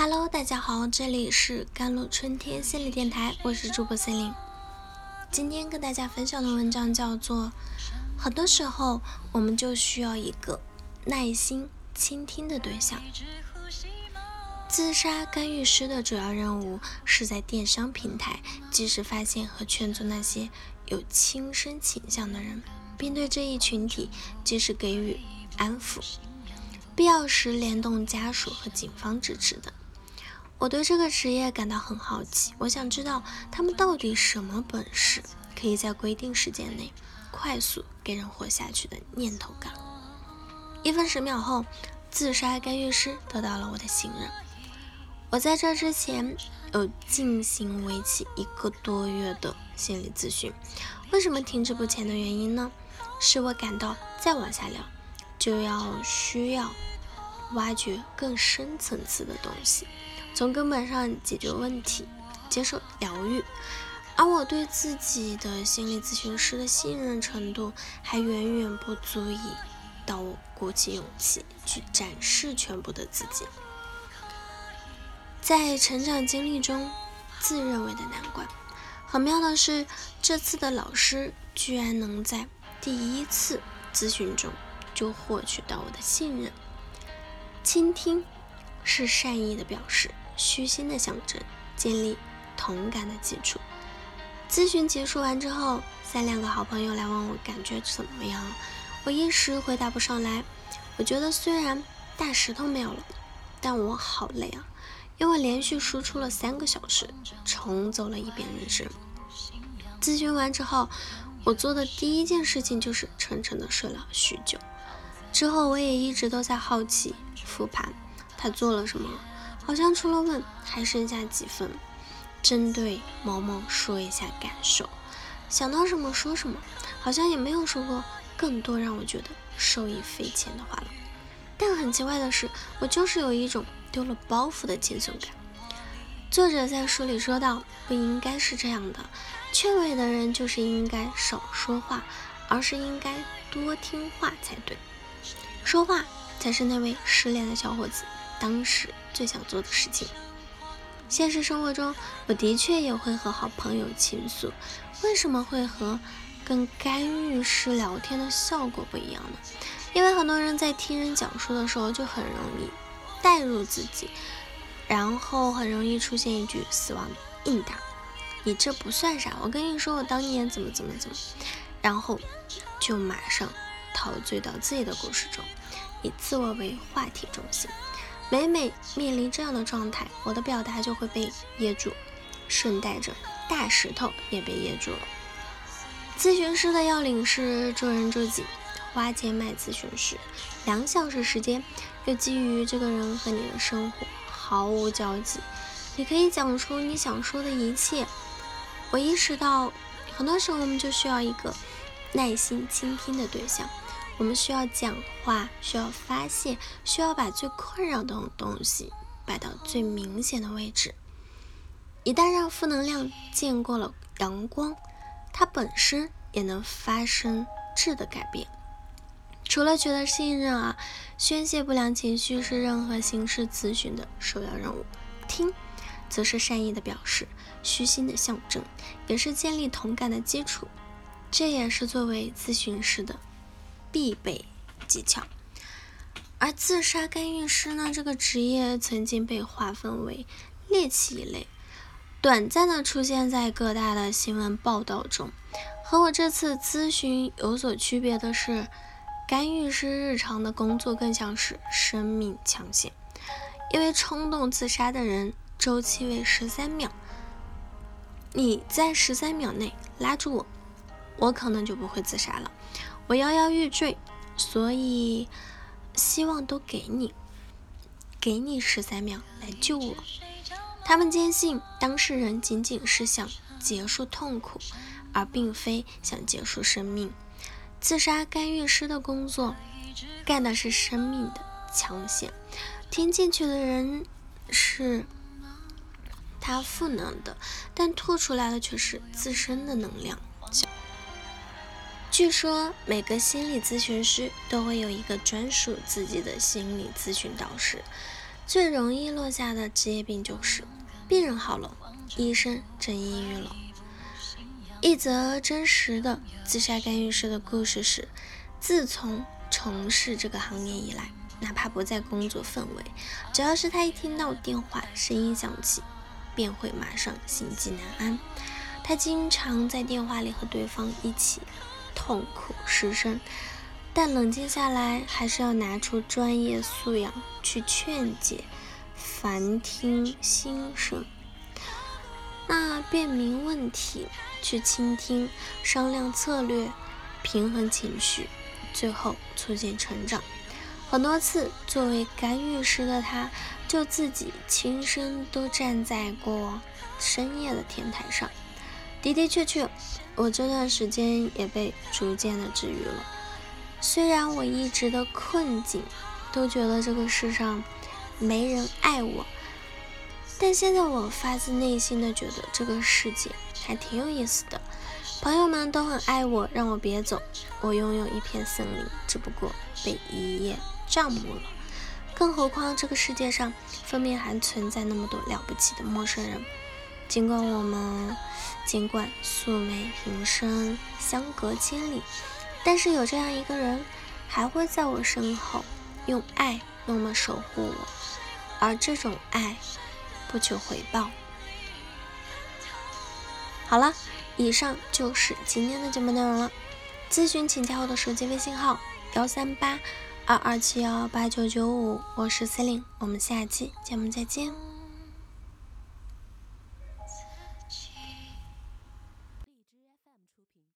Hello，大家好，这里是甘露春天心理电台，我是主播森林。今天跟大家分享的文章叫做：很多时候，我们就需要一个耐心倾听的对象。自杀干预师的主要任务是在电商平台及时发现和劝阻那些有轻生倾向的人，并对这一群体及时给予安抚，必要时联动家属和警方支持的。我对这个职业感到很好奇，我想知道他们到底什么本事，可以在规定时间内快速给人活下去的念头感。一分十秒后，自杀干预师得到了我的信任。我在这之前有进行为期一个多月的心理咨询，为什么停滞不前的原因呢？是我感到再往下聊就要需要挖掘更深层次的东西。从根本上解决问题，接受疗愈，而我对自己的心理咨询师的信任程度还远远不足以到我鼓起勇气去展示全部的自己。在成长经历中，自认为的难关，很妙的是，这次的老师居然能在第一次咨询中就获取到我的信任。倾听是善意的表示。虚心的象征，建立同感的基础。咨询结束完之后，三两个好朋友来问我感觉怎么样，我一时回答不上来。我觉得虽然大石头没有了，但我好累啊，因为连续输出了三个小时，重走了一遍人生。咨询完之后，我做的第一件事情就是沉沉的睡了许久。之后我也一直都在好奇复盘他做了什么。好像除了问还剩下几分，针对某某说一下感受，想到什么说什么，好像也没有说过更多让我觉得受益匪浅的话了。但很奇怪的是，我就是有一种丢了包袱的轻松感。作者在书里说到，不应该是这样的，劝慰的人就是应该少说话，而是应该多听话才对，说话才是那位失恋的小伙子。当时最想做的事情。现实生活中，我的确也会和好朋友倾诉。为什么会和跟干预师聊天的效果不一样呢？因为很多人在听人讲述的时候，就很容易带入自己，然后很容易出现一句死亡应答：“你这不算啥，我跟你说，我当年怎么怎么怎么。”然后就马上陶醉到自己的故事中，以自我为话题中心。每每面临这样的状态，我的表达就会被噎住，顺带着大石头也被噎住了。咨询师的要领是助人助己，花钱买咨询师，两小时时间，又基于这个人和你的生活毫无交集，你可以讲出你想说的一切。我意识到，很多时候我们就需要一个耐心倾听的对象。我们需要讲话，需要发泄，需要把最困扰的东西摆到最明显的位置。一旦让负能量见过了阳光，它本身也能发生质的改变。除了觉得信任啊，宣泄不良情绪是任何形式咨询的首要任务。听，则是善意的表示，虚心的象征，也是建立同感的基础。这也是作为咨询师的。必备技巧，而自杀干预师呢？这个职业曾经被划分为猎奇一类，短暂的出现在各大的新闻报道中。和我这次咨询有所区别的是，干预师日常的工作更像是生命抢险，因为冲动自杀的人周期为十三秒，你在十三秒内拉住我，我可能就不会自杀了。我摇摇欲坠，所以希望都给你，给你十三秒来救我。他们坚信当事人仅仅是想结束痛苦，而并非想结束生命。自杀干预师的工作干的是生命的抢险，听进去的人是他赋能的，但吐出来的却是自身的能量。据说每个心理咨询师都会有一个专属自己的心理咨询导师，最容易落下的职业病就是病人好了，医生真抑郁了。一则真实的自杀干预师的故事是：自从从事这个行业以来，哪怕不在工作氛围，只要是他一听到电话声音响起，便会马上心悸难安。他经常在电话里和对方一起痛苦失声，但冷静下来，还是要拿出专业素养去劝解，烦听心声。那辨明问题，去倾听，商量策略，平衡情绪，最后促进成长。很多次，作为干预师的他，就自己亲身都站在过深夜的天台上。的的确确，我这段时间也被逐渐的治愈了。虽然我一直的困境，都觉得这个世上没人爱我，但现在我发自内心的觉得这个世界还挺有意思的。朋友们都很爱我，让我别走。我拥有一片森林，只不过被一叶障目了。更何况这个世界上分明还存在那么多了不起的陌生人。尽管我们，尽管素昧平生，相隔千里，但是有这样一个人，还会在我身后，用爱默默守护我，而这种爱，不求回报。好了，以上就是今天的节目内容了。咨询请加我的手机微信号：幺三八二二七幺八九九五，我是 c e l i n e 我们下期节目再见。